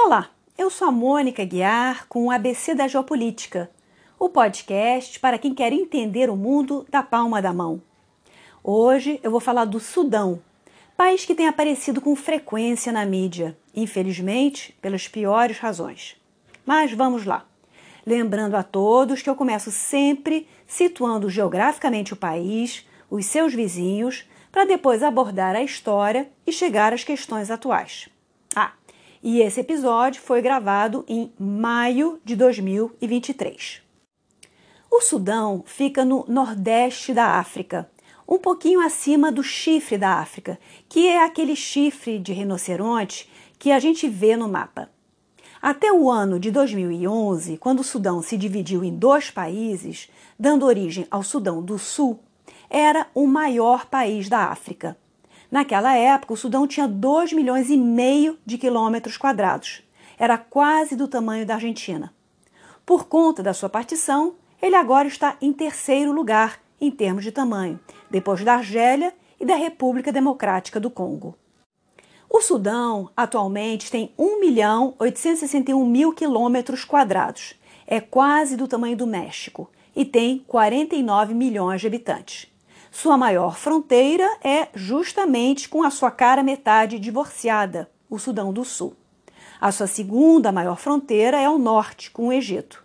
Olá, eu sou a Mônica Guiar com o ABC da Geopolítica, o podcast para quem quer entender o mundo da palma da mão. Hoje eu vou falar do Sudão, país que tem aparecido com frequência na mídia, infelizmente pelas piores razões. Mas vamos lá. Lembrando a todos que eu começo sempre situando geograficamente o país, os seus vizinhos, para depois abordar a história e chegar às questões atuais. E esse episódio foi gravado em maio de 2023. O Sudão fica no nordeste da África, um pouquinho acima do chifre da África, que é aquele chifre de rinoceronte que a gente vê no mapa. Até o ano de 2011, quando o Sudão se dividiu em dois países, dando origem ao Sudão do Sul, era o maior país da África. Naquela época, o Sudão tinha 2 milhões e meio de quilômetros quadrados. Era quase do tamanho da Argentina. Por conta da sua partição, ele agora está em terceiro lugar em termos de tamanho, depois da Argélia e da República Democrática do Congo. O Sudão atualmente tem 1 milhão 861 mil quilômetros quadrados. É quase do tamanho do México e tem 49 milhões de habitantes. Sua maior fronteira é justamente com a sua cara metade divorciada, o Sudão do Sul. A sua segunda maior fronteira é o norte, com o Egito.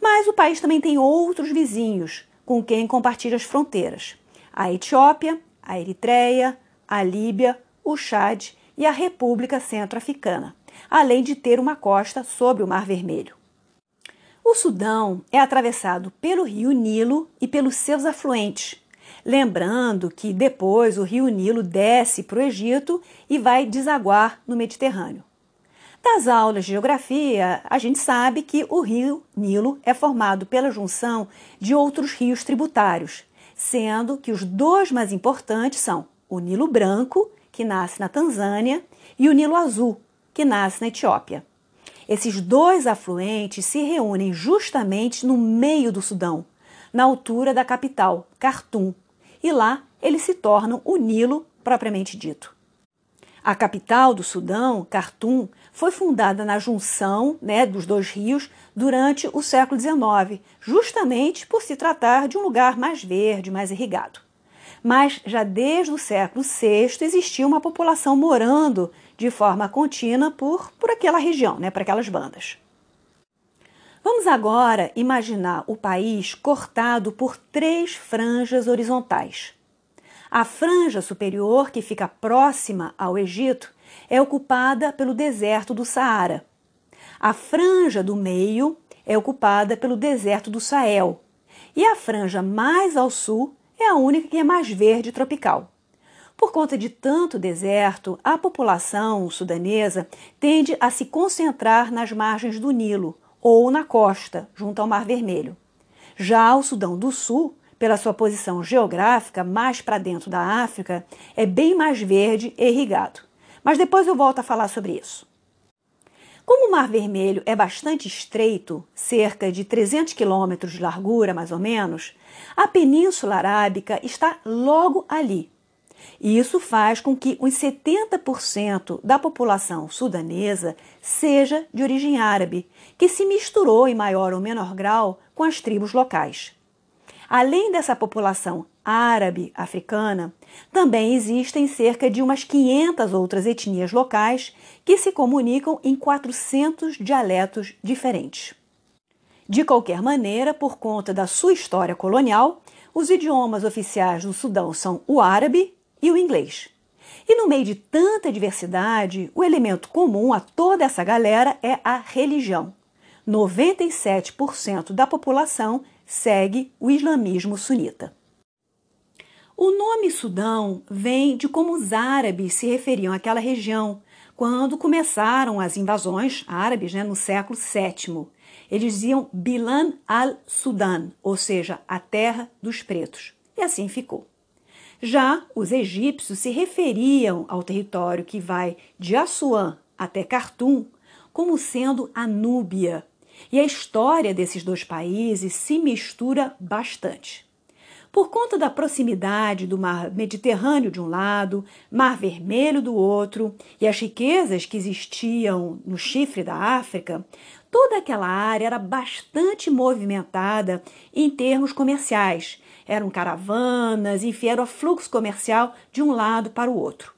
Mas o país também tem outros vizinhos com quem compartilha as fronteiras: a Etiópia, a Eritreia, a Líbia, o Chad e a República Centro-Africana, além de ter uma costa sobre o Mar Vermelho. O Sudão é atravessado pelo rio Nilo e pelos seus afluentes, Lembrando que depois o rio Nilo desce para o Egito e vai desaguar no Mediterrâneo. Das aulas de geografia, a gente sabe que o rio Nilo é formado pela junção de outros rios tributários, sendo que os dois mais importantes são o Nilo Branco, que nasce na Tanzânia, e o Nilo Azul, que nasce na Etiópia. Esses dois afluentes se reúnem justamente no meio do Sudão, na altura da capital, Khartoum, e lá eles se tornam o Nilo propriamente dito. A capital do Sudão, Khartoum, foi fundada na junção né, dos dois rios durante o século XIX, justamente por se tratar de um lugar mais verde, mais irrigado. Mas já desde o século VI existia uma população morando de forma contínua por, por aquela região, né, para aquelas bandas. Vamos agora imaginar o país cortado por três franjas horizontais. A franja superior, que fica próxima ao Egito, é ocupada pelo deserto do Saara. A franja do meio é ocupada pelo deserto do Sahel. E a franja mais ao sul é a única que é mais verde tropical. Por conta de tanto deserto, a população sudanesa tende a se concentrar nas margens do Nilo, ou na costa, junto ao Mar Vermelho. Já o Sudão do Sul, pela sua posição geográfica mais para dentro da África, é bem mais verde e irrigado. Mas depois eu volto a falar sobre isso. Como o Mar Vermelho é bastante estreito, cerca de 300 quilômetros de largura mais ou menos, a Península Arábica está logo ali, e isso faz com que uns 70% da população sudanesa seja de origem árabe, que se misturou em maior ou menor grau com as tribos locais. Além dessa população árabe africana, também existem cerca de umas 500 outras etnias locais que se comunicam em 400 dialetos diferentes. De qualquer maneira, por conta da sua história colonial, os idiomas oficiais do Sudão são o árabe e o inglês. E no meio de tanta diversidade, o elemento comum a toda essa galera é a religião. 97% da população segue o islamismo sunita. O nome Sudão vem de como os árabes se referiam àquela região quando começaram as invasões árabes né, no século VII. Eles diziam Bilan al-Sudan, ou seja, a terra dos pretos. E assim ficou. Já os egípcios se referiam ao território que vai de Assuã até Khartoum como sendo a Núbia. E a história desses dois países se mistura bastante. Por conta da proximidade do mar Mediterrâneo de um lado, Mar Vermelho do outro e as riquezas que existiam no chifre da África, toda aquela área era bastante movimentada em termos comerciais. Eram caravanas, enfim, era o fluxo comercial de um lado para o outro.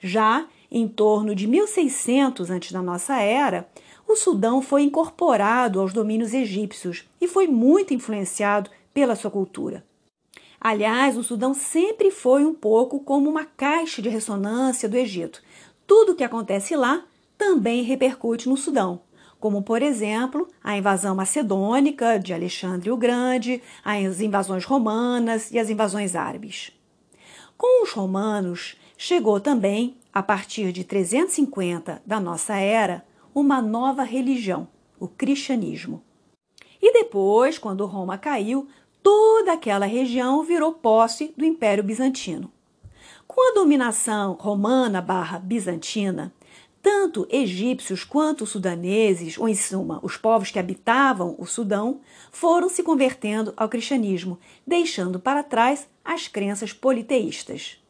Já em torno de 1600 antes da nossa era, o Sudão foi incorporado aos domínios egípcios e foi muito influenciado pela sua cultura. Aliás, o Sudão sempre foi um pouco como uma caixa de ressonância do Egito. Tudo o que acontece lá também repercute no Sudão, como, por exemplo, a invasão macedônica de Alexandre o Grande, as invasões romanas e as invasões árabes. Com os romanos, chegou também, a partir de 350 da nossa era, uma nova religião, o cristianismo. E depois, quando Roma caiu, toda aquela região virou posse do Império Bizantino. Com a dominação romana barra bizantina, tanto egípcios quanto sudaneses, ou em suma, os povos que habitavam o Sudão, foram se convertendo ao cristianismo, deixando para trás as crenças politeístas.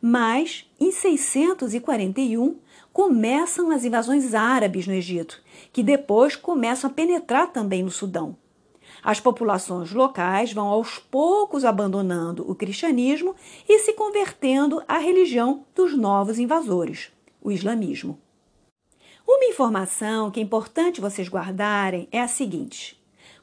Mas, em 641, começam as invasões árabes no Egito, que depois começam a penetrar também no Sudão. As populações locais vão aos poucos abandonando o cristianismo e se convertendo à religião dos novos invasores, o islamismo. Uma informação que é importante vocês guardarem é a seguinte: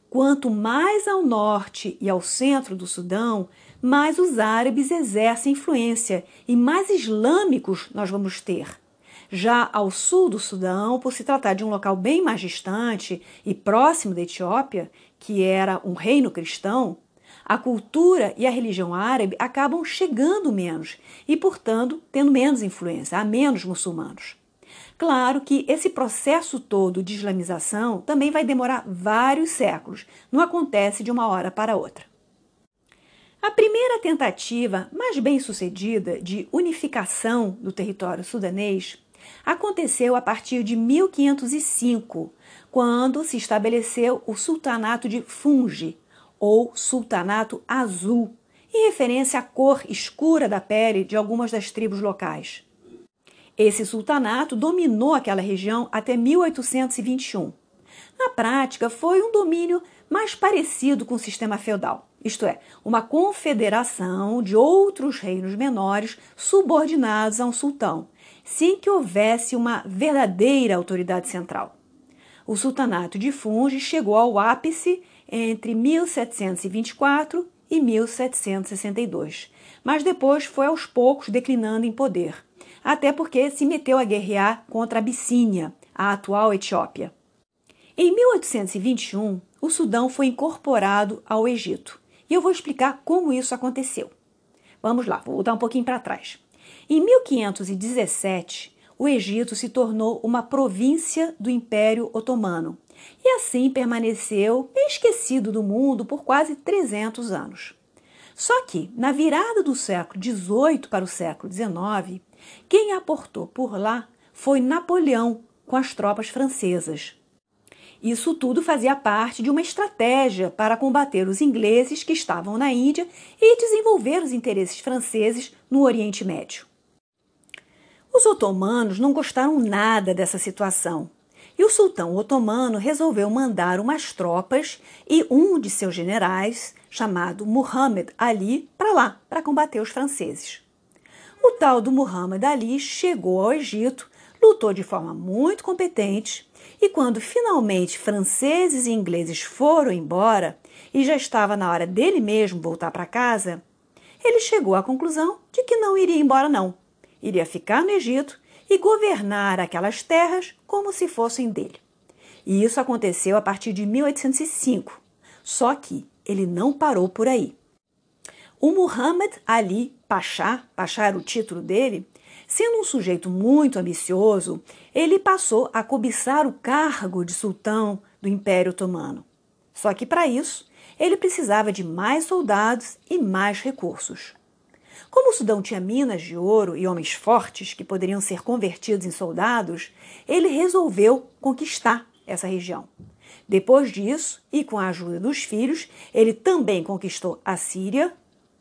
quanto mais ao norte e ao centro do Sudão, mais os árabes exercem influência e mais islâmicos nós vamos ter. Já ao sul do Sudão, por se tratar de um local bem mais distante e próximo da Etiópia, que era um reino cristão, a cultura e a religião árabe acabam chegando menos e, portanto, tendo menos influência, há menos muçulmanos. Claro que esse processo todo de islamização também vai demorar vários séculos, não acontece de uma hora para outra. A primeira tentativa mais bem sucedida de unificação do território sudanês aconteceu a partir de 1505, quando se estabeleceu o Sultanato de Fungi, ou Sultanato Azul, em referência à cor escura da pele de algumas das tribos locais. Esse sultanato dominou aquela região até 1821. Na prática, foi um domínio mais parecido com o sistema feudal, isto é, uma confederação de outros reinos menores subordinados a um sultão, sem que houvesse uma verdadeira autoridade central. O sultanato de Fungi chegou ao ápice entre 1724 e 1762, mas depois foi aos poucos declinando em poder, até porque se meteu a guerrear contra a Abissínia, a atual Etiópia. Em 1821, o Sudão foi incorporado ao Egito, e eu vou explicar como isso aconteceu. Vamos lá, vou voltar um pouquinho para trás. Em 1517, o Egito se tornou uma província do Império Otomano e assim permaneceu esquecido do mundo por quase 300 anos. Só que, na virada do século XVIII para o século XIX, quem aportou por lá foi Napoleão com as tropas francesas. Isso tudo fazia parte de uma estratégia para combater os ingleses que estavam na Índia e desenvolver os interesses franceses no Oriente Médio. Os otomanos não gostaram nada dessa situação e o sultão otomano resolveu mandar umas tropas e um de seus generais, chamado Muhammad Ali, para lá, para combater os franceses. O tal do Muhammad Ali chegou ao Egito, lutou de forma muito competente e quando finalmente franceses e ingleses foram embora e já estava na hora dele mesmo voltar para casa, ele chegou à conclusão de que não iria embora não iria ficar no Egito e governar aquelas terras como se fossem dele. E isso aconteceu a partir de 1805. Só que ele não parou por aí. O Muhammad Ali Pasha, Pasha era o título dele, sendo um sujeito muito ambicioso, ele passou a cobiçar o cargo de sultão do Império Otomano. Só que para isso, ele precisava de mais soldados e mais recursos. Como o Sudão tinha minas de ouro e homens fortes que poderiam ser convertidos em soldados, ele resolveu conquistar essa região. Depois disso, e com a ajuda dos filhos, ele também conquistou a Síria,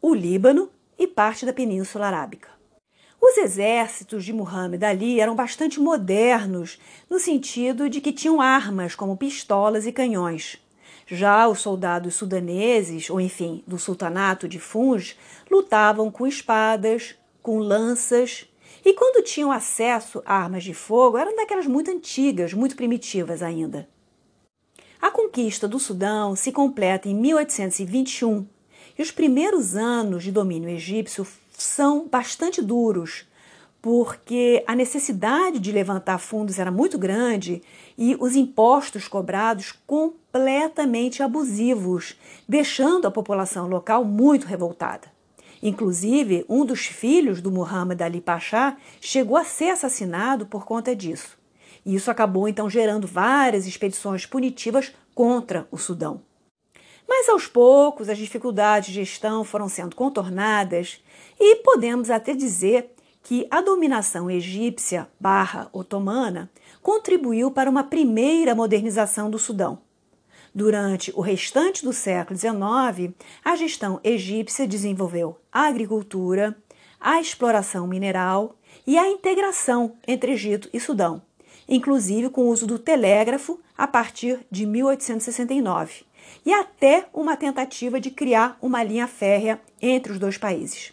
o Líbano e parte da Península Arábica. Os exércitos de Muhammad Ali eram bastante modernos, no sentido de que tinham armas como pistolas e canhões. Já os soldados sudaneses, ou enfim, do sultanato de Funj, lutavam com espadas, com lanças, e quando tinham acesso a armas de fogo, eram daquelas muito antigas, muito primitivas ainda. A conquista do Sudão se completa em 1821 e os primeiros anos de domínio egípcio são bastante duros, porque a necessidade de levantar fundos era muito grande e os impostos cobrados completamente abusivos, deixando a população local muito revoltada. Inclusive, um dos filhos do Muhammad Ali Pasha chegou a ser assassinado por conta disso. E isso acabou então gerando várias expedições punitivas contra o Sudão. Mas aos poucos as dificuldades de gestão foram sendo contornadas e podemos até dizer que a dominação egípcia barra otomana contribuiu para uma primeira modernização do Sudão. Durante o restante do século XIX, a gestão egípcia desenvolveu a agricultura, a exploração mineral e a integração entre Egito e Sudão, inclusive com o uso do telégrafo a partir de 1869, e até uma tentativa de criar uma linha férrea entre os dois países.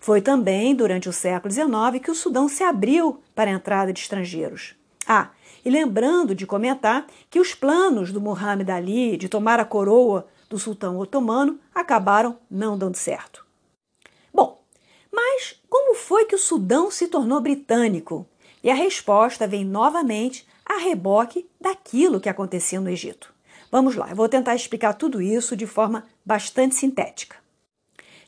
Foi também durante o século XIX que o Sudão se abriu para a entrada de estrangeiros. Ah, e lembrando de comentar que os planos do Muhammad Ali de tomar a coroa do sultão otomano acabaram não dando certo. Bom, mas como foi que o Sudão se tornou britânico? E a resposta vem novamente a reboque daquilo que acontecia no Egito. Vamos lá, eu vou tentar explicar tudo isso de forma bastante sintética.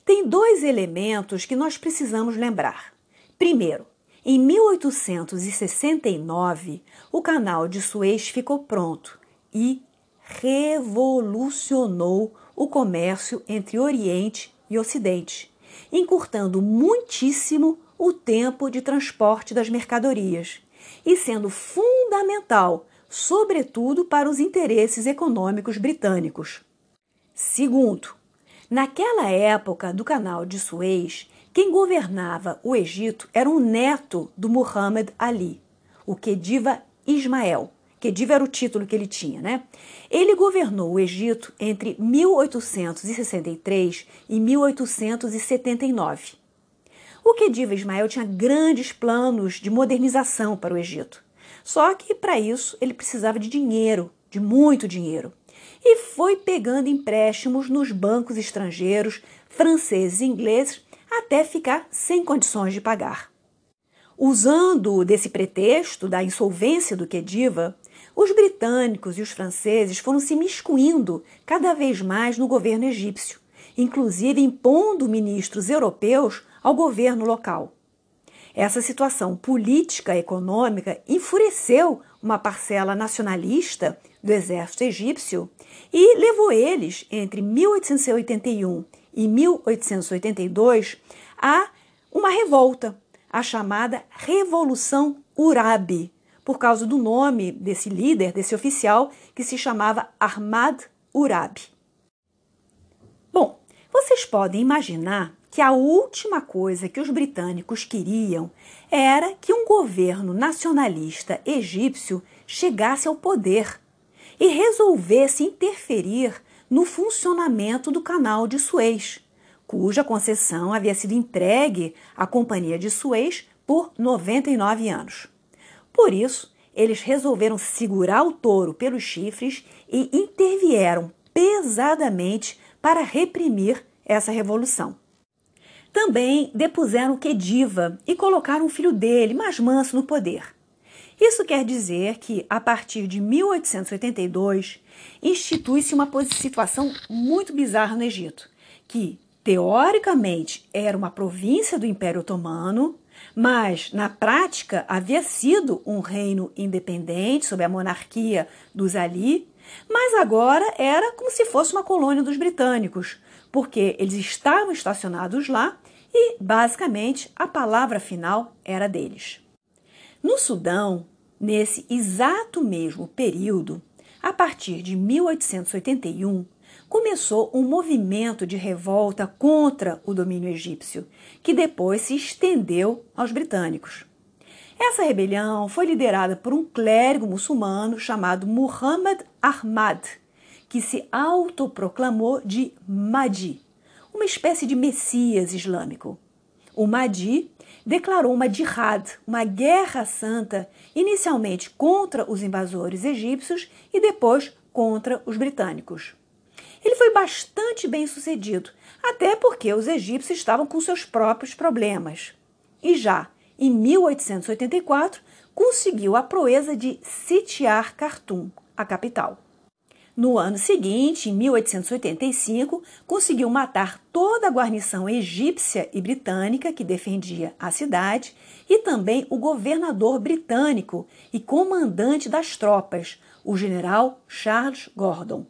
Tem dois elementos que nós precisamos lembrar. Primeiro, em 1869, o canal de Suez ficou pronto e revolucionou o comércio entre Oriente e Ocidente, encurtando muitíssimo o tempo de transporte das mercadorias e sendo fundamental, sobretudo para os interesses econômicos britânicos. Segundo, naquela época do Canal de Suez, quem governava o Egito era um neto do Muhammad Ali, o Khedive Ismael. Khedive era o título que ele tinha, né? Ele governou o Egito entre 1863 e 1879. O Khedive Ismael tinha grandes planos de modernização para o Egito. Só que para isso ele precisava de dinheiro, de muito dinheiro. E foi pegando empréstimos nos bancos estrangeiros, franceses e ingleses, até ficar sem condições de pagar. Usando desse pretexto da insolvência do Khediva, os britânicos e os franceses foram se miscuindo cada vez mais no governo egípcio, inclusive impondo ministros europeus ao governo local. Essa situação política e econômica enfureceu uma parcela nacionalista do exército egípcio e levou eles, entre 1881 e 1882, a uma revolta, a chamada Revolução Urabi, por causa do nome desse líder, desse oficial, que se chamava Ahmad Urabi. Bom, vocês podem imaginar que a última coisa que os britânicos queriam era que um governo nacionalista egípcio chegasse ao poder e resolvesse interferir no funcionamento do canal de Suez, cuja concessão havia sido entregue à Companhia de Suez por 99 anos. Por isso, eles resolveram segurar o touro pelos chifres e intervieram pesadamente para reprimir essa revolução. Também depuseram Quediva e colocaram o filho dele, mais manso, no poder. Isso quer dizer que, a partir de 1882, institui-se uma situação muito bizarra no Egito, que, teoricamente, era uma província do Império Otomano, mas, na prática, havia sido um reino independente sob a monarquia dos Ali, mas agora era como se fosse uma colônia dos britânicos, porque eles estavam estacionados lá e, basicamente, a palavra final era deles. No Sudão, nesse exato mesmo período, a partir de 1881, começou um movimento de revolta contra o domínio egípcio, que depois se estendeu aos britânicos. Essa rebelião foi liderada por um clérigo muçulmano chamado Muhammad Ahmad, que se autoproclamou de Mahdi, uma espécie de messias islâmico. O Mahdi declarou uma jihad, uma guerra santa, inicialmente contra os invasores egípcios e depois contra os britânicos. Ele foi bastante bem sucedido, até porque os egípcios estavam com seus próprios problemas. E já em 1884 conseguiu a proeza de sitiar Khartoum, a capital. No ano seguinte, em 1885, conseguiu matar toda a guarnição egípcia e britânica que defendia a cidade e também o governador britânico e comandante das tropas, o general Charles Gordon.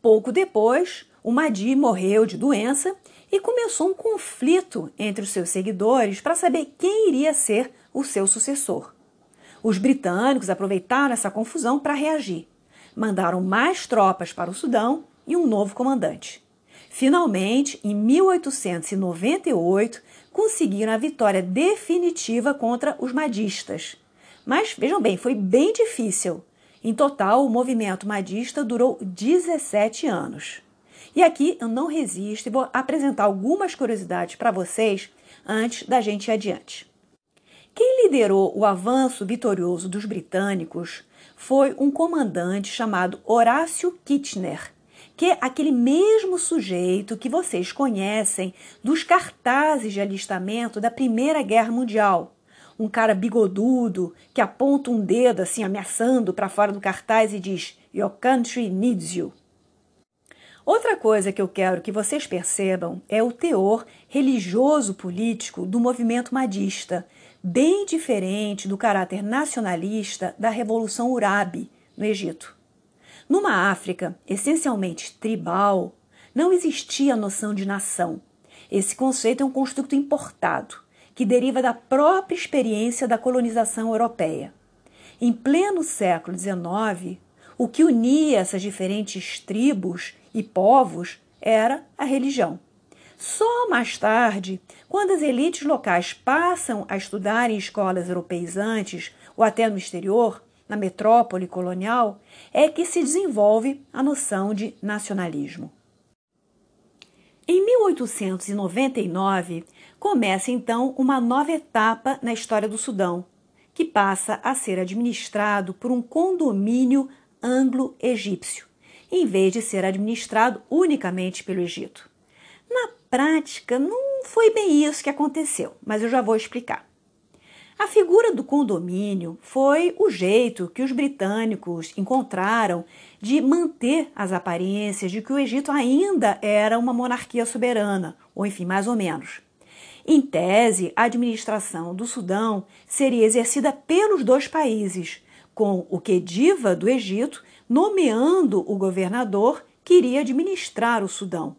Pouco depois, o Mahdi morreu de doença e começou um conflito entre os seus seguidores para saber quem iria ser o seu sucessor. Os britânicos aproveitaram essa confusão para reagir mandaram mais tropas para o Sudão e um novo comandante. Finalmente, em 1898, conseguiram a vitória definitiva contra os madistas. Mas vejam bem, foi bem difícil. Em total, o movimento madista durou 17 anos. E aqui eu não resisto e vou apresentar algumas curiosidades para vocês antes da gente ir adiante. Quem liderou o avanço vitorioso dos britânicos foi um comandante chamado Horácio Kitchener, que é aquele mesmo sujeito que vocês conhecem dos cartazes de alistamento da Primeira Guerra Mundial. Um cara bigodudo que aponta um dedo assim ameaçando para fora do cartaz e diz: Your country needs you. Outra coisa que eu quero que vocês percebam é o teor religioso político do movimento madista, bem diferente do caráter nacionalista da Revolução Urabi, no Egito. Numa África essencialmente tribal, não existia a noção de nação. Esse conceito é um construto importado, que deriva da própria experiência da colonização europeia. Em pleno século XIX, o que unia essas diferentes tribos e povos era a religião. Só mais tarde, quando as elites locais passam a estudar em escolas europeizantes ou até no exterior, na metrópole colonial, é que se desenvolve a noção de nacionalismo. Em 1899, começa então uma nova etapa na história do Sudão, que passa a ser administrado por um condomínio anglo-egípcio, em vez de ser administrado unicamente pelo Egito. Prática, não foi bem isso que aconteceu, mas eu já vou explicar. A figura do condomínio foi o jeito que os britânicos encontraram de manter as aparências de que o Egito ainda era uma monarquia soberana, ou enfim, mais ou menos. Em tese, a administração do Sudão seria exercida pelos dois países, com o Khediva do Egito nomeando o governador que iria administrar o Sudão.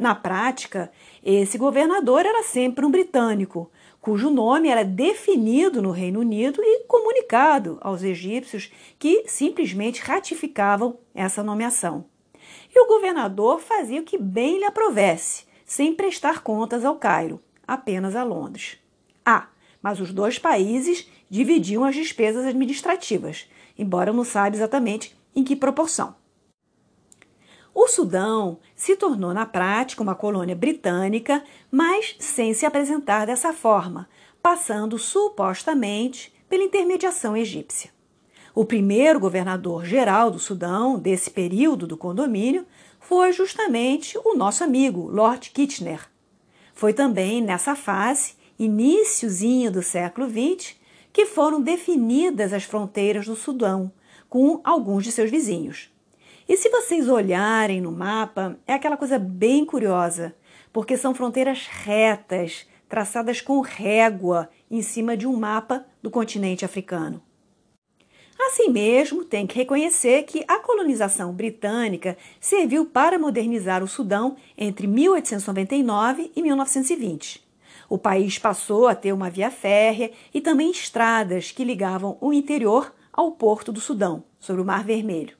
Na prática, esse governador era sempre um britânico, cujo nome era definido no Reino Unido e comunicado aos egípcios que simplesmente ratificavam essa nomeação. E o governador fazia o que bem lhe aprovesse, sem prestar contas ao Cairo, apenas a Londres. Ah, mas os dois países dividiam as despesas administrativas, embora não saiba exatamente em que proporção. O Sudão se tornou na prática uma colônia britânica, mas sem se apresentar dessa forma, passando supostamente pela intermediação egípcia. O primeiro governador geral do Sudão, desse período do condomínio, foi justamente o nosso amigo Lord Kitchener. Foi também nessa fase, iníciozinho do século XX, que foram definidas as fronteiras do Sudão, com alguns de seus vizinhos. E se vocês olharem no mapa, é aquela coisa bem curiosa, porque são fronteiras retas, traçadas com régua em cima de um mapa do continente africano. Assim mesmo, tem que reconhecer que a colonização britânica serviu para modernizar o Sudão entre 1899 e 1920. O país passou a ter uma via férrea e também estradas que ligavam o interior ao porto do Sudão, sobre o Mar Vermelho.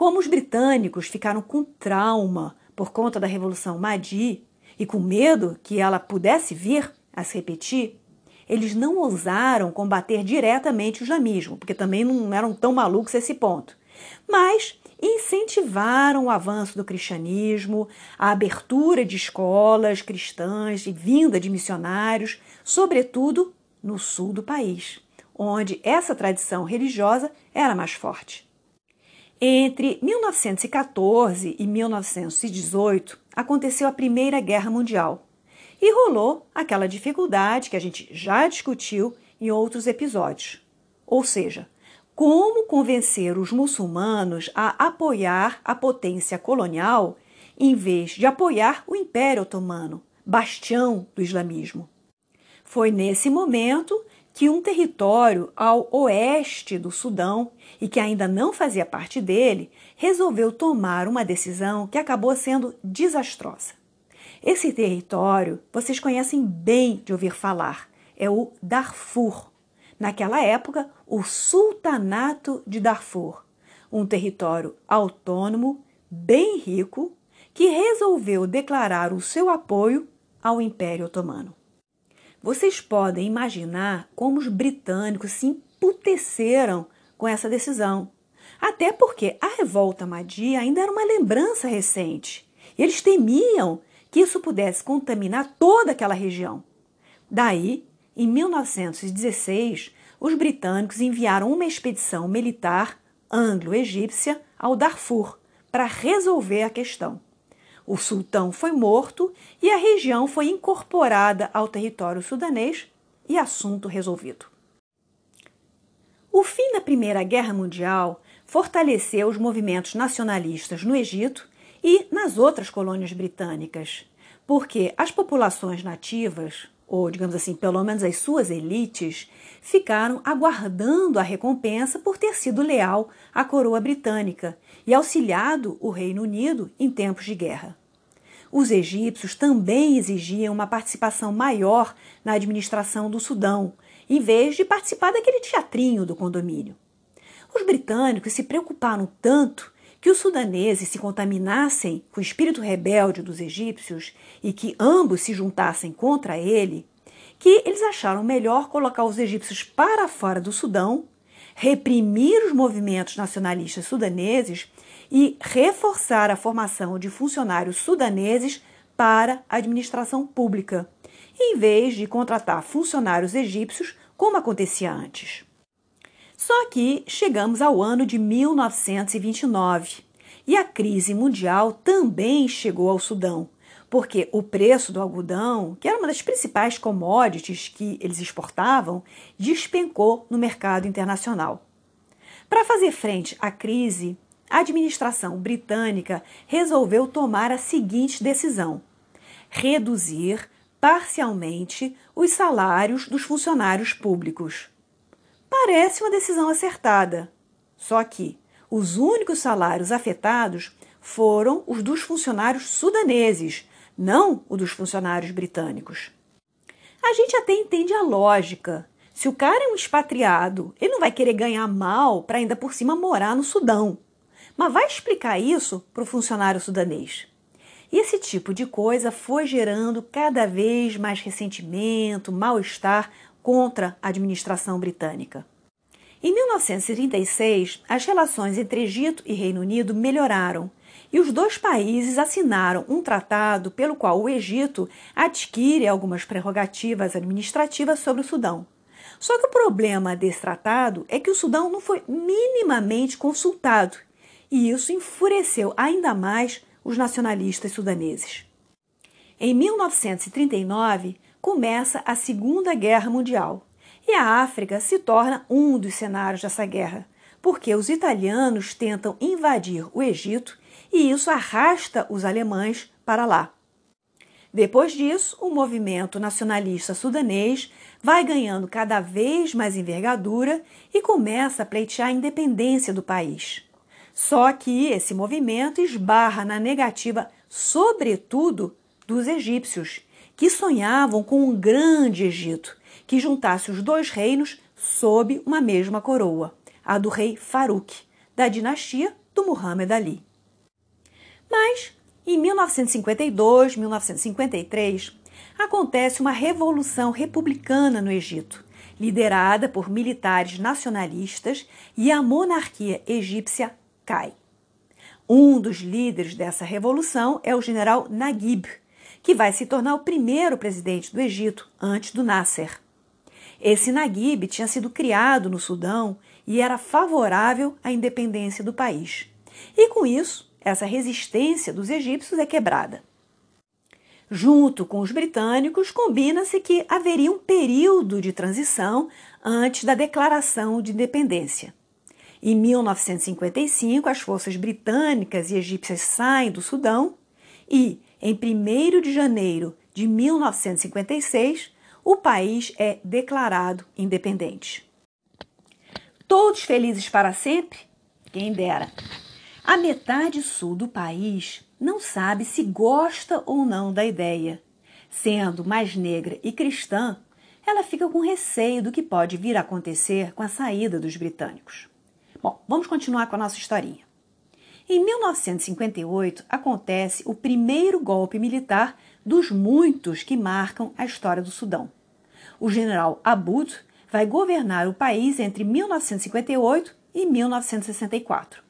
Como os britânicos ficaram com trauma por conta da Revolução Mahdi e com medo que ela pudesse vir a se repetir, eles não ousaram combater diretamente o islamismo, porque também não eram tão malucos a esse ponto. Mas incentivaram o avanço do cristianismo, a abertura de escolas cristãs e vinda de missionários, sobretudo no sul do país, onde essa tradição religiosa era mais forte. Entre 1914 e 1918 aconteceu a Primeira Guerra Mundial e rolou aquela dificuldade que a gente já discutiu em outros episódios. Ou seja, como convencer os muçulmanos a apoiar a potência colonial em vez de apoiar o Império Otomano, bastião do islamismo. Foi nesse momento que um território ao oeste do Sudão e que ainda não fazia parte dele resolveu tomar uma decisão que acabou sendo desastrosa. Esse território vocês conhecem bem de ouvir falar, é o Darfur. Naquela época, o Sultanato de Darfur, um território autônomo, bem rico, que resolveu declarar o seu apoio ao Império Otomano. Vocês podem imaginar como os britânicos se emputeceram com essa decisão. Até porque a revolta Mahdi ainda era uma lembrança recente. Eles temiam que isso pudesse contaminar toda aquela região. Daí, em 1916, os britânicos enviaram uma expedição militar anglo-egípcia ao Darfur para resolver a questão. O sultão foi morto e a região foi incorporada ao território sudanês e assunto resolvido. O fim da Primeira Guerra Mundial fortaleceu os movimentos nacionalistas no Egito e nas outras colônias britânicas, porque as populações nativas, ou digamos assim, pelo menos as suas elites, ficaram aguardando a recompensa por ter sido leal à coroa britânica e auxiliado o Reino Unido em tempos de guerra. Os egípcios também exigiam uma participação maior na administração do Sudão, em vez de participar daquele teatrinho do condomínio. Os britânicos se preocuparam tanto que os sudaneses se contaminassem com o espírito rebelde dos egípcios e que ambos se juntassem contra ele, que eles acharam melhor colocar os egípcios para fora do Sudão, reprimir os movimentos nacionalistas sudaneses e reforçar a formação de funcionários sudaneses para a administração pública, em vez de contratar funcionários egípcios como acontecia antes. Só que chegamos ao ano de 1929 e a crise mundial também chegou ao Sudão, porque o preço do algodão, que era uma das principais commodities que eles exportavam, despencou no mercado internacional. Para fazer frente à crise, a administração britânica resolveu tomar a seguinte decisão: reduzir parcialmente os salários dos funcionários públicos. Parece uma decisão acertada, só que os únicos salários afetados foram os dos funcionários sudaneses, não o dos funcionários britânicos. A gente até entende a lógica. Se o cara é um expatriado, ele não vai querer ganhar mal para ainda por cima morar no Sudão. Mas vai explicar isso para o funcionário sudanês. E esse tipo de coisa foi gerando cada vez mais ressentimento, mal-estar contra a administração britânica. Em 1936, as relações entre Egito e Reino Unido melhoraram e os dois países assinaram um tratado pelo qual o Egito adquire algumas prerrogativas administrativas sobre o Sudão. Só que o problema desse tratado é que o Sudão não foi minimamente consultado e isso enfureceu ainda mais os nacionalistas sudaneses. Em 1939, começa a Segunda Guerra Mundial e a África se torna um dos cenários dessa guerra, porque os italianos tentam invadir o Egito e isso arrasta os alemães para lá. Depois disso, o movimento nacionalista sudanês vai ganhando cada vez mais envergadura e começa a pleitear a independência do país. Só que esse movimento esbarra na negativa, sobretudo, dos egípcios, que sonhavam com um grande Egito que juntasse os dois reinos sob uma mesma coroa, a do rei Farouk, da dinastia do Muhammad Ali. Mas, em 1952, 1953, acontece uma revolução republicana no Egito, liderada por militares nacionalistas, e a monarquia egípcia cai. Um dos líderes dessa revolução é o general Naguib, que vai se tornar o primeiro presidente do Egito antes do Nasser. Esse Naguib tinha sido criado no Sudão e era favorável à independência do país. E com isso, essa resistência dos egípcios é quebrada. Junto com os britânicos, combina-se que haveria um período de transição antes da declaração de independência. Em 1955, as forças britânicas e egípcias saem do Sudão e, em 1 de janeiro de 1956, o país é declarado independente. Todos felizes para sempre? Quem dera. A metade sul do país não sabe se gosta ou não da ideia. Sendo mais negra e cristã, ela fica com receio do que pode vir a acontecer com a saída dos britânicos. Bom, vamos continuar com a nossa historinha. Em 1958 acontece o primeiro golpe militar dos muitos que marcam a história do Sudão. O general Abud vai governar o país entre 1958 e 1964.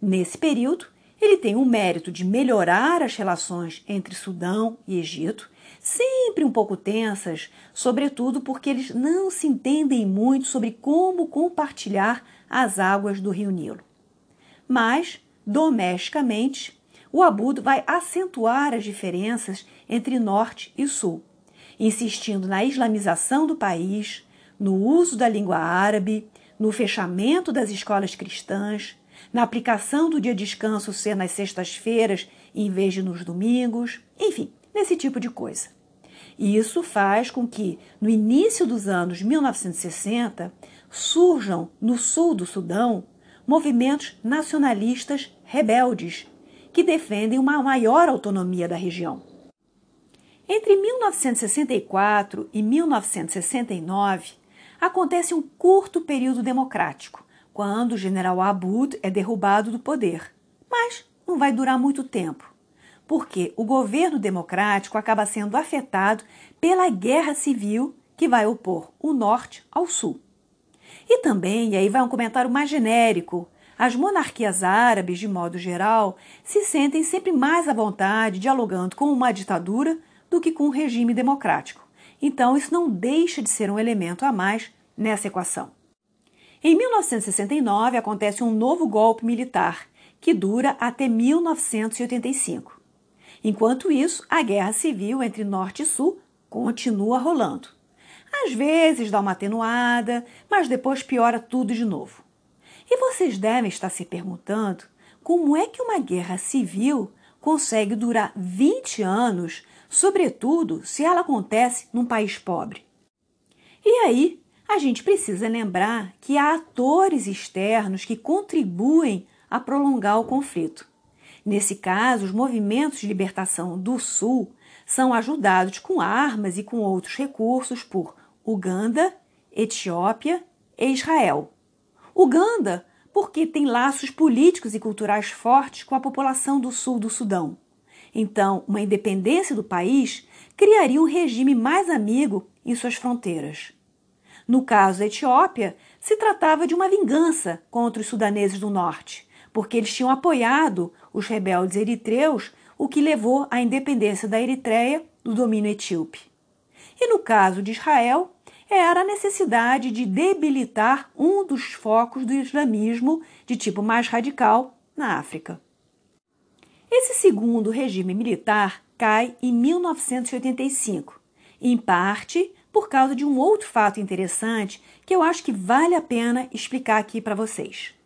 Nesse período, ele tem o mérito de melhorar as relações entre Sudão e Egito, sempre um pouco tensas, sobretudo porque eles não se entendem muito sobre como compartilhar as águas do rio Nilo. Mas, domesticamente, o Abud vai acentuar as diferenças entre norte e sul, insistindo na islamização do país, no uso da língua árabe, no fechamento das escolas cristãs, na aplicação do dia de descanso ser nas sextas-feiras em vez de nos domingos, enfim, nesse tipo de coisa. Isso faz com que, no início dos anos 1960, surjam no sul do Sudão movimentos nacionalistas rebeldes que defendem uma maior autonomia da região. Entre 1964 e 1969, acontece um curto período democrático, quando o general Abud é derrubado do poder. Mas não vai durar muito tempo, porque o governo democrático acaba sendo afetado pela guerra civil que vai opor o norte ao sul. E também, e aí vai um comentário mais genérico, as monarquias árabes, de modo geral, se sentem sempre mais à vontade dialogando com uma ditadura do que com um regime democrático. Então, isso não deixa de ser um elemento a mais nessa equação. Em 1969 acontece um novo golpe militar, que dura até 1985. Enquanto isso, a guerra civil entre Norte e Sul continua rolando. Às vezes dá uma atenuada, mas depois piora tudo de novo. E vocês devem estar se perguntando como é que uma guerra civil consegue durar 20 anos, sobretudo se ela acontece num país pobre. E aí a gente precisa lembrar que há atores externos que contribuem a prolongar o conflito. Nesse caso, os movimentos de libertação do Sul são ajudados com armas e com outros recursos por Uganda, Etiópia e Israel. Uganda, porque tem laços políticos e culturais fortes com a população do sul do Sudão. Então, uma independência do país criaria um regime mais amigo em suas fronteiras. No caso da Etiópia, se tratava de uma vingança contra os sudaneses do norte, porque eles tinham apoiado os rebeldes eritreus, o que levou à independência da Eritreia do domínio etíope. E no caso de Israel, era a necessidade de debilitar um dos focos do islamismo de tipo mais radical na África. Esse segundo regime militar cai em 1985, em parte por causa de um outro fato interessante que eu acho que vale a pena explicar aqui para vocês.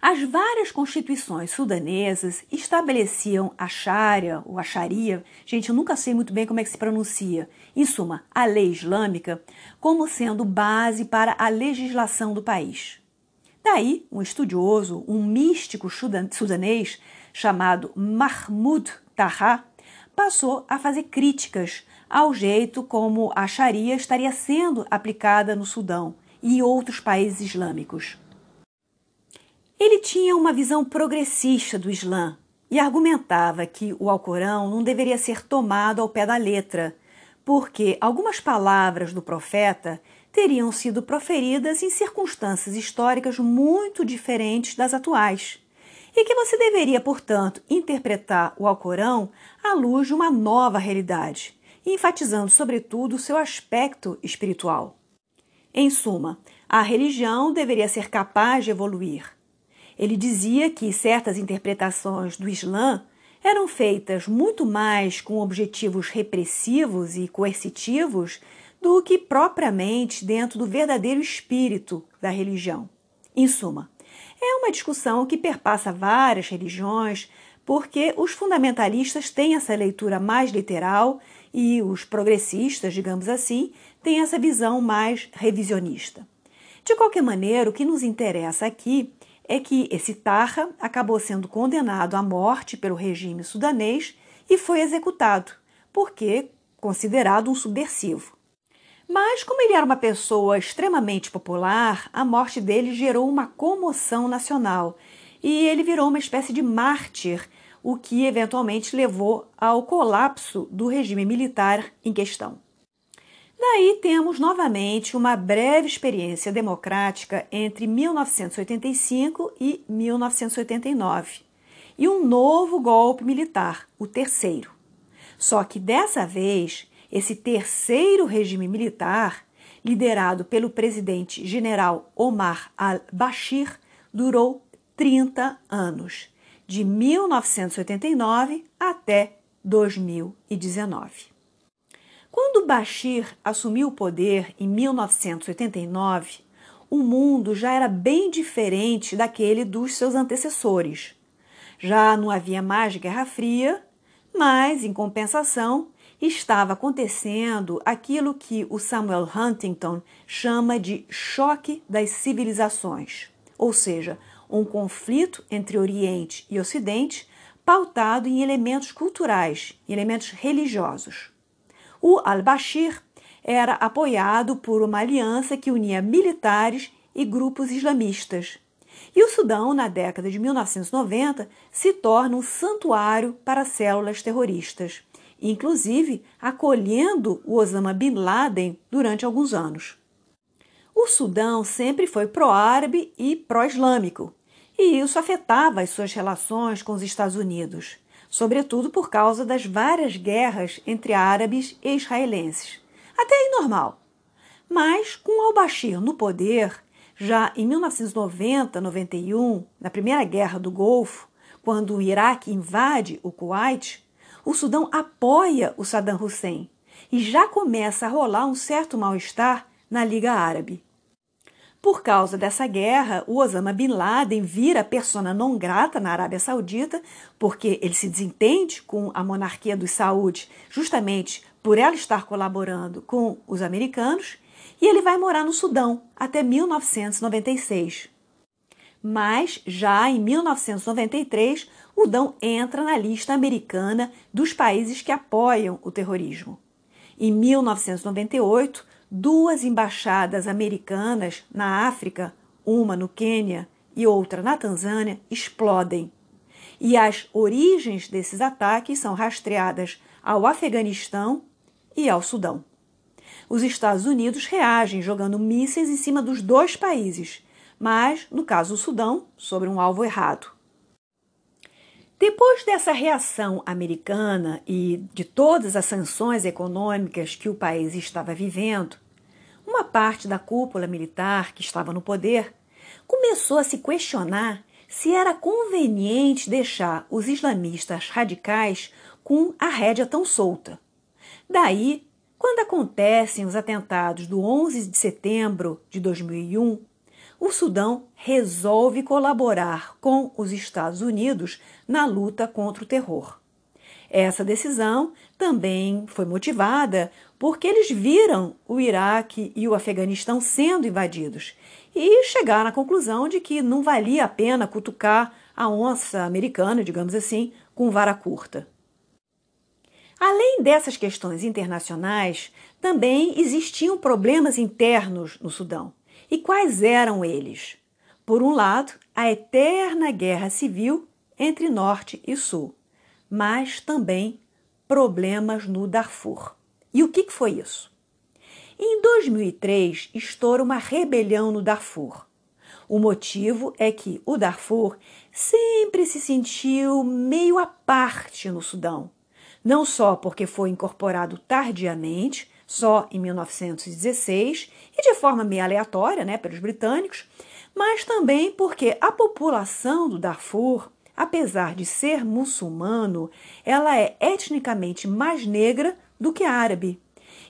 As várias constituições sudanesas estabeleciam a Sharia, ou a Sharia, gente, eu nunca sei muito bem como é que se pronuncia, em suma, a lei islâmica, como sendo base para a legislação do país. Daí, um estudioso, um místico sudanês chamado Mahmoud Taha, passou a fazer críticas ao jeito como a Sharia estaria sendo aplicada no Sudão e em outros países islâmicos. Ele tinha uma visão progressista do Islã e argumentava que o Alcorão não deveria ser tomado ao pé da letra, porque algumas palavras do profeta teriam sido proferidas em circunstâncias históricas muito diferentes das atuais, e que você deveria, portanto, interpretar o Alcorão à luz de uma nova realidade, enfatizando, sobretudo, o seu aspecto espiritual. Em suma, a religião deveria ser capaz de evoluir, ele dizia que certas interpretações do Islã eram feitas muito mais com objetivos repressivos e coercitivos do que propriamente dentro do verdadeiro espírito da religião. Em suma, é uma discussão que perpassa várias religiões, porque os fundamentalistas têm essa leitura mais literal e os progressistas, digamos assim, têm essa visão mais revisionista. De qualquer maneira, o que nos interessa aqui é que esse Tarra acabou sendo condenado à morte pelo regime sudanês e foi executado, porque considerado um subversivo. Mas, como ele era uma pessoa extremamente popular, a morte dele gerou uma comoção nacional e ele virou uma espécie de mártir, o que eventualmente levou ao colapso do regime militar em questão. Daí temos novamente uma breve experiência democrática entre 1985 e 1989 e um novo golpe militar, o terceiro. Só que dessa vez, esse terceiro regime militar, liderado pelo presidente general Omar al-Bashir, durou 30 anos, de 1989 até 2019. Quando Bashir assumiu o poder em 1989, o mundo já era bem diferente daquele dos seus antecessores. Já não havia mais Guerra Fria, mas, em compensação, estava acontecendo aquilo que o Samuel Huntington chama de choque das civilizações, ou seja, um conflito entre Oriente e Ocidente pautado em elementos culturais, elementos religiosos. O al-Bashir era apoiado por uma aliança que unia militares e grupos islamistas. E o Sudão, na década de 1990, se torna um santuário para células terroristas, inclusive acolhendo o Osama Bin Laden durante alguns anos. O Sudão sempre foi pró-árabe e pró-islâmico, e isso afetava as suas relações com os Estados Unidos sobretudo por causa das várias guerras entre árabes e israelenses. Até aí normal. Mas com al-Bashir no poder, já em 1990-91, na Primeira Guerra do Golfo, quando o Iraque invade o Kuwait, o Sudão apoia o Saddam Hussein e já começa a rolar um certo mal-estar na Liga Árabe. Por causa dessa guerra, o Osama Bin Laden vira persona non grata na Arábia Saudita, porque ele se desentende com a monarquia dos Saúde, justamente por ela estar colaborando com os americanos, e ele vai morar no Sudão até 1996. Mas já em 1993, o Dão entra na lista americana dos países que apoiam o terrorismo. Em 1998, duas embaixadas americanas na África, uma no Quênia e outra na Tanzânia, explodem. E as origens desses ataques são rastreadas ao Afeganistão e ao Sudão. Os Estados Unidos reagem jogando mísseis em cima dos dois países, mas, no caso do Sudão, sobre um alvo errado. Depois dessa reação americana e de todas as sanções econômicas que o país estava vivendo, uma parte da cúpula militar que estava no poder começou a se questionar se era conveniente deixar os islamistas radicais com a rédea tão solta. Daí, quando acontecem os atentados do 11 de setembro de 2001, o Sudão resolve colaborar com os Estados Unidos na luta contra o terror. Essa decisão também foi motivada porque eles viram o Iraque e o Afeganistão sendo invadidos e chegaram à conclusão de que não valia a pena cutucar a onça americana, digamos assim, com vara curta. Além dessas questões internacionais, também existiam problemas internos no Sudão. E quais eram eles? Por um lado, a eterna guerra civil entre Norte e Sul, mas também problemas no Darfur. E o que foi isso? Em 2003, estoura uma rebelião no Darfur. O motivo é que o Darfur sempre se sentiu meio à parte no Sudão. Não só porque foi incorporado tardiamente, só em 1916, e de forma meio aleatória né, pelos britânicos, mas também porque a população do Darfur, apesar de ser muçulmano, ela é etnicamente mais negra do que árabe.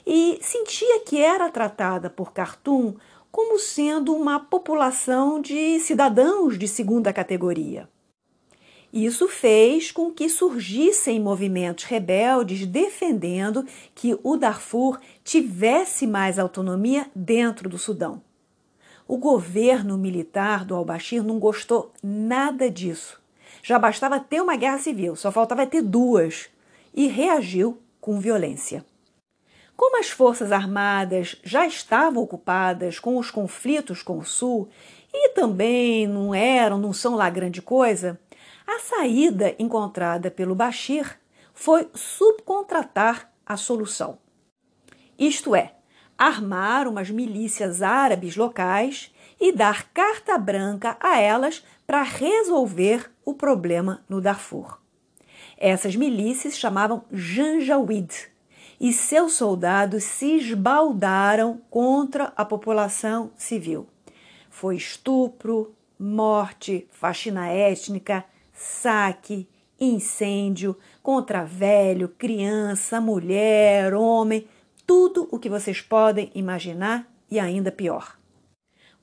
E sentia que era tratada por Khartoum como sendo uma população de cidadãos de segunda categoria. Isso fez com que surgissem movimentos rebeldes defendendo que o Darfur tivesse mais autonomia dentro do Sudão. O governo militar do al-Bashir não gostou nada disso. Já bastava ter uma guerra civil, só faltava ter duas, e reagiu com violência. Como as Forças Armadas já estavam ocupadas com os conflitos com o Sul e também não eram, não são lá grande coisa, a saída encontrada pelo Bashir foi subcontratar a solução. Isto é, armar umas milícias árabes locais e dar carta branca a elas para resolver o problema no Darfur. Essas milícias chamavam Janjaweed e seus soldados se esbaldaram contra a população civil. Foi estupro, morte, faxina étnica, saque, incêndio contra velho, criança, mulher, homem, tudo o que vocês podem imaginar e ainda pior.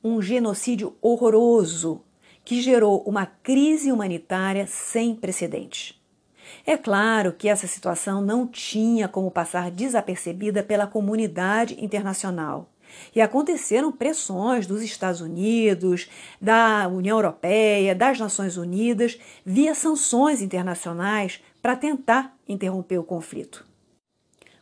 Um genocídio horroroso que gerou uma crise humanitária sem precedentes. É claro que essa situação não tinha como passar desapercebida pela comunidade internacional. E aconteceram pressões dos Estados Unidos, da União Europeia, das Nações Unidas, via sanções internacionais para tentar interromper o conflito.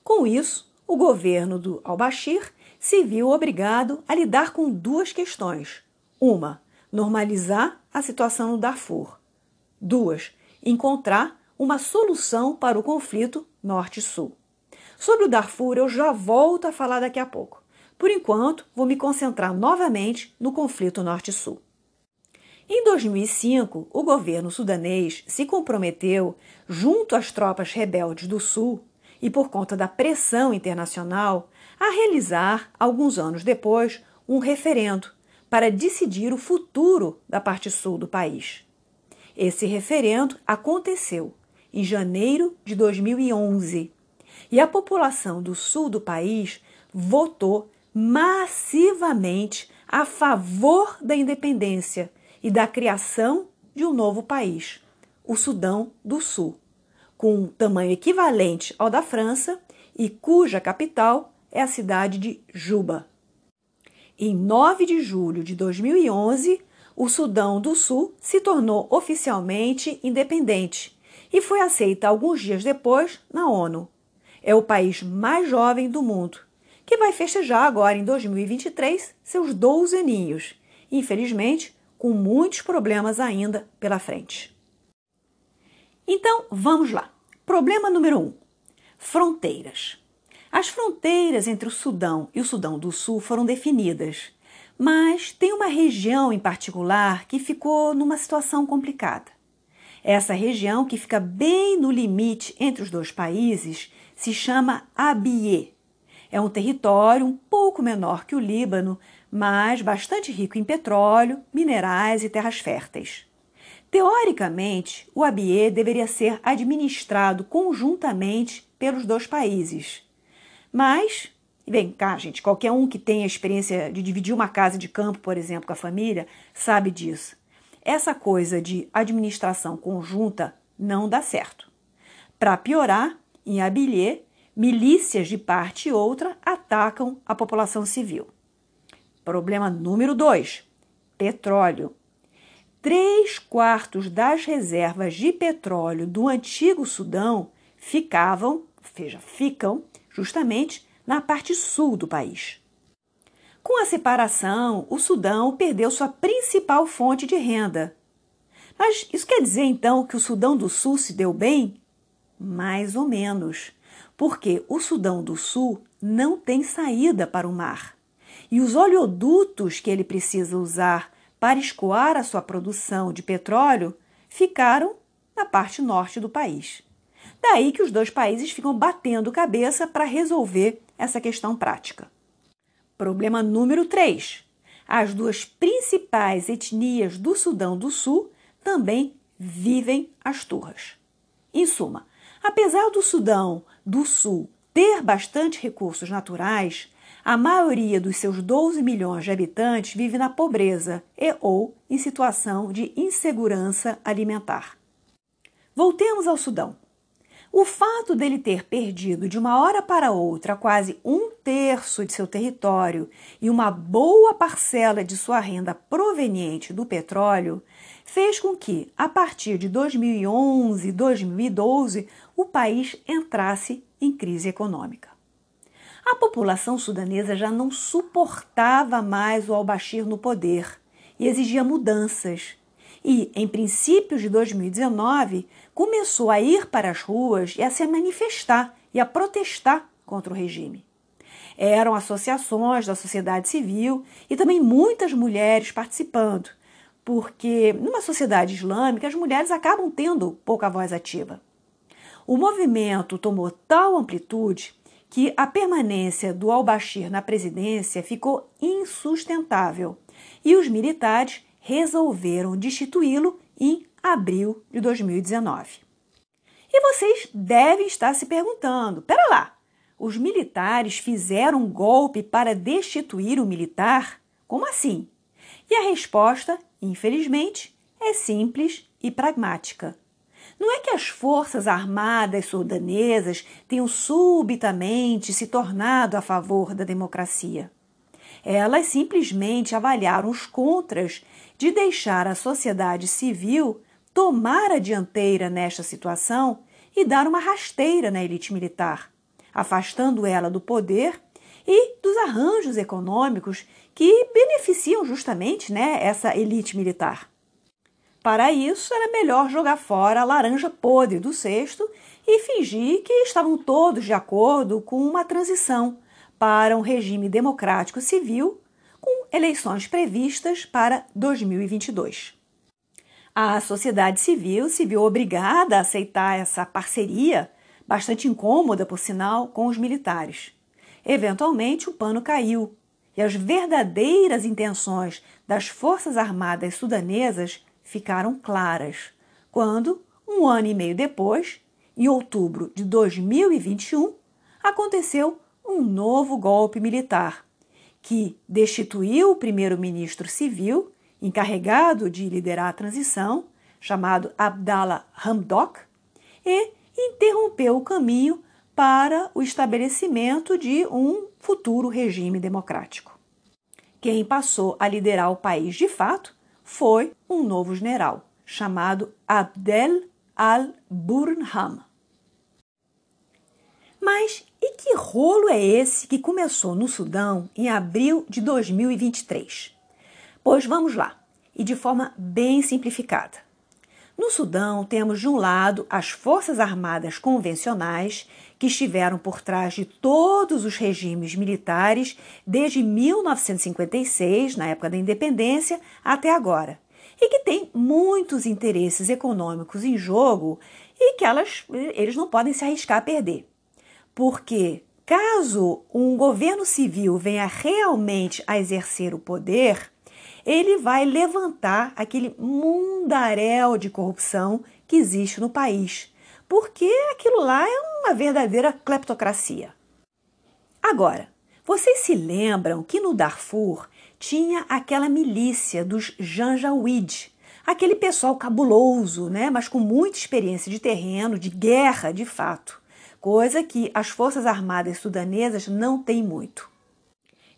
Com isso, o governo do al-Bashir se viu obrigado a lidar com duas questões. Uma, normalizar a situação no Darfur. Duas, encontrar uma solução para o conflito Norte-Sul. Sobre o Darfur eu já volto a falar daqui a pouco. Por enquanto, vou me concentrar novamente no conflito Norte-Sul. Em 2005, o governo sudanês se comprometeu, junto às tropas rebeldes do Sul e por conta da pressão internacional, a realizar, alguns anos depois, um referendo para decidir o futuro da parte sul do país. Esse referendo aconteceu em janeiro de 2011 e a população do sul do país votou massivamente a favor da independência e da criação de um novo país, o Sudão do Sul, com um tamanho equivalente ao da França e cuja capital é a cidade de Juba. Em 9 de julho de 2011, o Sudão do Sul se tornou oficialmente independente e foi aceita alguns dias depois na ONU. É o país mais jovem do mundo, que vai festejar agora em 2023 seus 12 aninhos, infelizmente com muitos problemas ainda pela frente. Então, vamos lá. Problema número 1: um, fronteiras. As fronteiras entre o Sudão e o Sudão do Sul foram definidas, mas tem uma região em particular que ficou numa situação complicada. Essa região, que fica bem no limite entre os dois países, se chama Abiye. É um território um pouco menor que o Líbano, mas bastante rico em petróleo, minerais e terras férteis. Teoricamente, o Abiye deveria ser administrado conjuntamente pelos dois países. Mas, vem cá, gente, qualquer um que tenha experiência de dividir uma casa de campo, por exemplo, com a família, sabe disso. Essa coisa de administração conjunta não dá certo. Para piorar, em Abilé, milícias de parte e outra atacam a população civil. Problema número 2: petróleo. Três quartos das reservas de petróleo do antigo Sudão ficavam, veja, ficam justamente na parte sul do país. Com a separação, o Sudão perdeu sua principal fonte de renda. Mas isso quer dizer então que o Sudão do Sul se deu bem? Mais ou menos, porque o Sudão do Sul não tem saída para o mar. E os oleodutos que ele precisa usar para escoar a sua produção de petróleo ficaram na parte norte do país. Daí que os dois países ficam batendo cabeça para resolver essa questão prática. Problema número 3. As duas principais etnias do Sudão do Sul também vivem as turras. Em suma, apesar do Sudão do Sul ter bastante recursos naturais, a maioria dos seus 12 milhões de habitantes vive na pobreza e ou em situação de insegurança alimentar. Voltemos ao Sudão. O fato dele ter perdido de uma hora para outra quase um terço de seu território e uma boa parcela de sua renda proveniente do petróleo fez com que, a partir de 2011 e 2012, o país entrasse em crise econômica. A população sudanesa já não suportava mais o al-Bashir no poder e exigia mudanças e, em princípios de 2019, começou a ir para as ruas e a se manifestar e a protestar contra o regime. Eram associações da sociedade civil e também muitas mulheres participando, porque numa sociedade islâmica as mulheres acabam tendo pouca voz ativa. O movimento tomou tal amplitude que a permanência do al-Bashir na presidência ficou insustentável e os militares resolveram destituí-lo em abril de 2019. E vocês devem estar se perguntando: pera lá, os militares fizeram um golpe para destituir o militar? Como assim? E a resposta, infelizmente, é simples e pragmática. Não é que as forças armadas sudanesas tenham subitamente se tornado a favor da democracia. Elas simplesmente avaliaram os contras de deixar a sociedade civil tomar a dianteira nesta situação e dar uma rasteira na elite militar, afastando ela do poder e dos arranjos econômicos que beneficiam justamente né, essa elite militar. Para isso, era melhor jogar fora a laranja podre do cesto e fingir que estavam todos de acordo com uma transição para um regime democrático civil com eleições previstas para 2022. A sociedade civil se viu obrigada a aceitar essa parceria, bastante incômoda, por sinal, com os militares. Eventualmente, o pano caiu e as verdadeiras intenções das Forças Armadas sudanesas ficaram claras quando, um ano e meio depois, em outubro de 2021, aconteceu um novo golpe militar que destituiu o primeiro-ministro civil, encarregado de liderar a transição, chamado Abdallah Hamdok, e interrompeu o caminho para o estabelecimento de um futuro regime democrático. Quem passou a liderar o país de fato foi um novo general, chamado Abdel al-Burham. Mas e que rolo é esse que começou no Sudão em abril de 2023? Pois vamos lá, e de forma bem simplificada. No Sudão, temos de um lado as Forças Armadas convencionais, que estiveram por trás de todos os regimes militares desde 1956, na época da independência, até agora, e que têm muitos interesses econômicos em jogo e que elas, eles não podem se arriscar a perder. Porque caso um governo civil venha realmente a exercer o poder, ele vai levantar aquele mundaréu de corrupção que existe no país, porque aquilo lá é uma verdadeira cleptocracia. Agora, vocês se lembram que no Darfur tinha aquela milícia dos Janjaweed, aquele pessoal cabuloso, né, mas com muita experiência de terreno, de guerra de fato coisa que as Forças Armadas sudanesas não têm muito.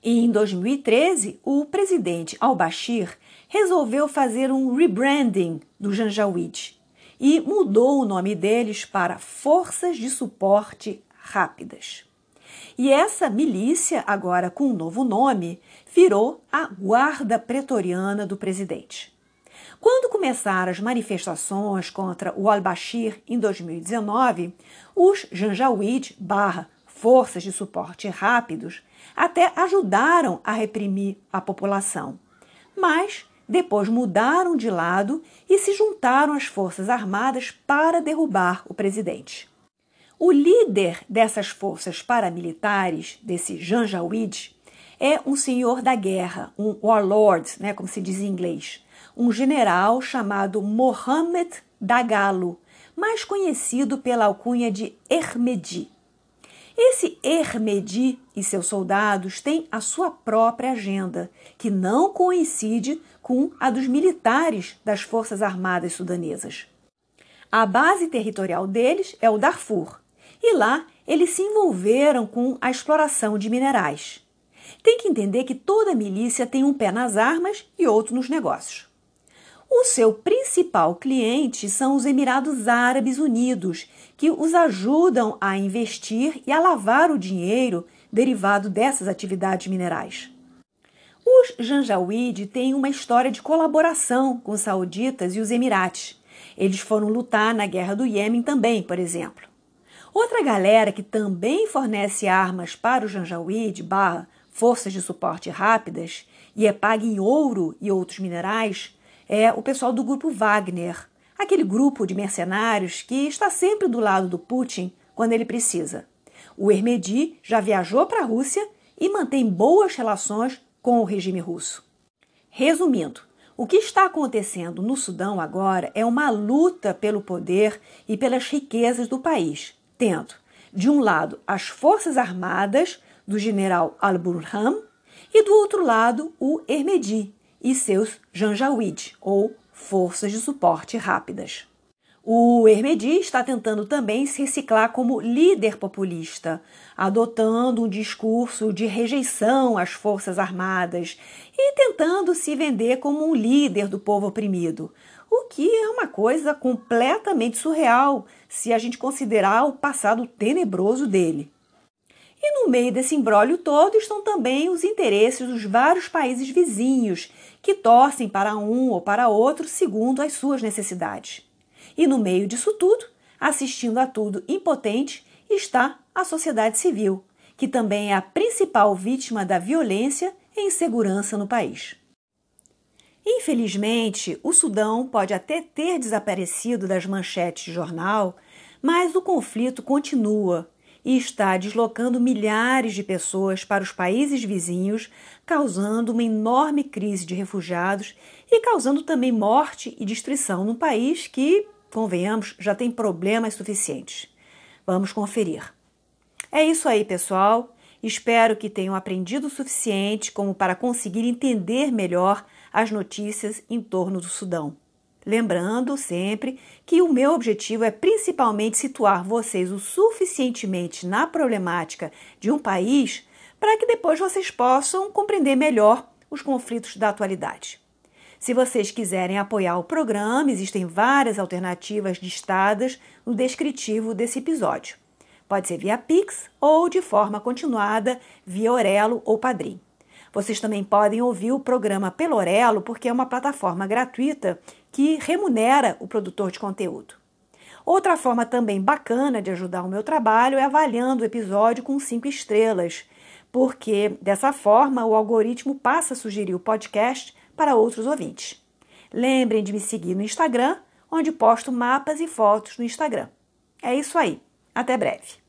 E em 2013, o presidente al-Bashir resolveu fazer um rebranding do Janjaweed e mudou o nome deles para Forças de Suporte Rápidas. E essa milícia, agora com um novo nome, virou a Guarda Pretoriana do presidente. Quando começaram as manifestações contra o al-Bashir em 2019, os Janjaweed barra Forças de Suporte Rápidos até ajudaram a reprimir a população. Mas depois mudaram de lado e se juntaram às Forças Armadas para derrubar o presidente. O líder dessas forças paramilitares, desse Janjaweed, é um senhor da guerra, um warlord, né, como se diz em inglês, um general chamado Mohammed Dagalo, mais conhecido pela alcunha de Hermedi. Esse Hermedi e seus soldados têm a sua própria agenda, que não coincide com a dos militares das Forças Armadas sudanesas. A base territorial deles é o Darfur, e lá eles se envolveram com a exploração de minerais. Tem que entender que toda milícia tem um pé nas armas e outro nos negócios. O seu principal cliente são os Emirados Árabes Unidos, que os ajudam a investir e a lavar o dinheiro derivado dessas atividades minerais. Os Janjaweed têm uma história de colaboração com os sauditas e os Emirates. Eles foram lutar na guerra do Iêmen também, por exemplo. Outra galera que também fornece armas para o Janjaweed barra forças de suporte rápidas e é paga em ouro e outros minerais é o pessoal do grupo Wagner, aquele grupo de mercenários que está sempre do lado do Putin quando ele precisa. O Hermedi já viajou para a Rússia e mantém boas relações com o regime russo. Resumindo, o que está acontecendo no Sudão agora é uma luta pelo poder e pelas riquezas do país, tendo, de um lado, as forças armadas do general al-Burhan e do outro lado, o Hermedi e seus Janjaweed, ou Forças de Suporte Rápidas. O Hermedi está tentando também se reciclar como líder populista, adotando um discurso de rejeição às Forças Armadas e tentando se vender como um líder do povo oprimido, o que é uma coisa completamente surreal se a gente considerar o passado tenebroso dele. E no meio desse embrólio todo estão também os interesses dos vários países vizinhos, que torcem para um ou para outro segundo as suas necessidades. E no meio disso tudo, assistindo a tudo impotente, está a sociedade civil, que também é a principal vítima da violência e insegurança no país. Infelizmente, o Sudão pode até ter desaparecido das manchetes de jornal, mas o conflito continua e está deslocando milhares de pessoas para os países vizinhos, causando uma enorme crise de refugiados e causando também morte e destruição num país que, convenhamos, já tem problemas suficientes. Vamos conferir. É isso aí, pessoal. Espero que tenham aprendido o suficiente como para conseguir entender melhor as notícias em torno do Sudão. Lembrando sempre que o meu objetivo é principalmente situar vocês o suficientemente na problemática de um país para que depois vocês possam compreender melhor os conflitos da atualidade. Se vocês quiserem apoiar o programa, existem várias alternativas listadas no descritivo desse episódio. Pode ser via Pix ou de forma continuada via Orelo ou Padrim. Vocês também podem ouvir o programa pelo Orelo, porque é uma plataforma gratuita que remunera o produtor de conteúdo. Outra forma também bacana de ajudar o meu trabalho é avaliando o episódio com cinco estrelas porque dessa forma o algoritmo passa a sugerir o podcast para outros ouvintes. Lembrem de me seguir no Instagram, onde posto mapas e fotos no Instagram. É isso aí. Até breve.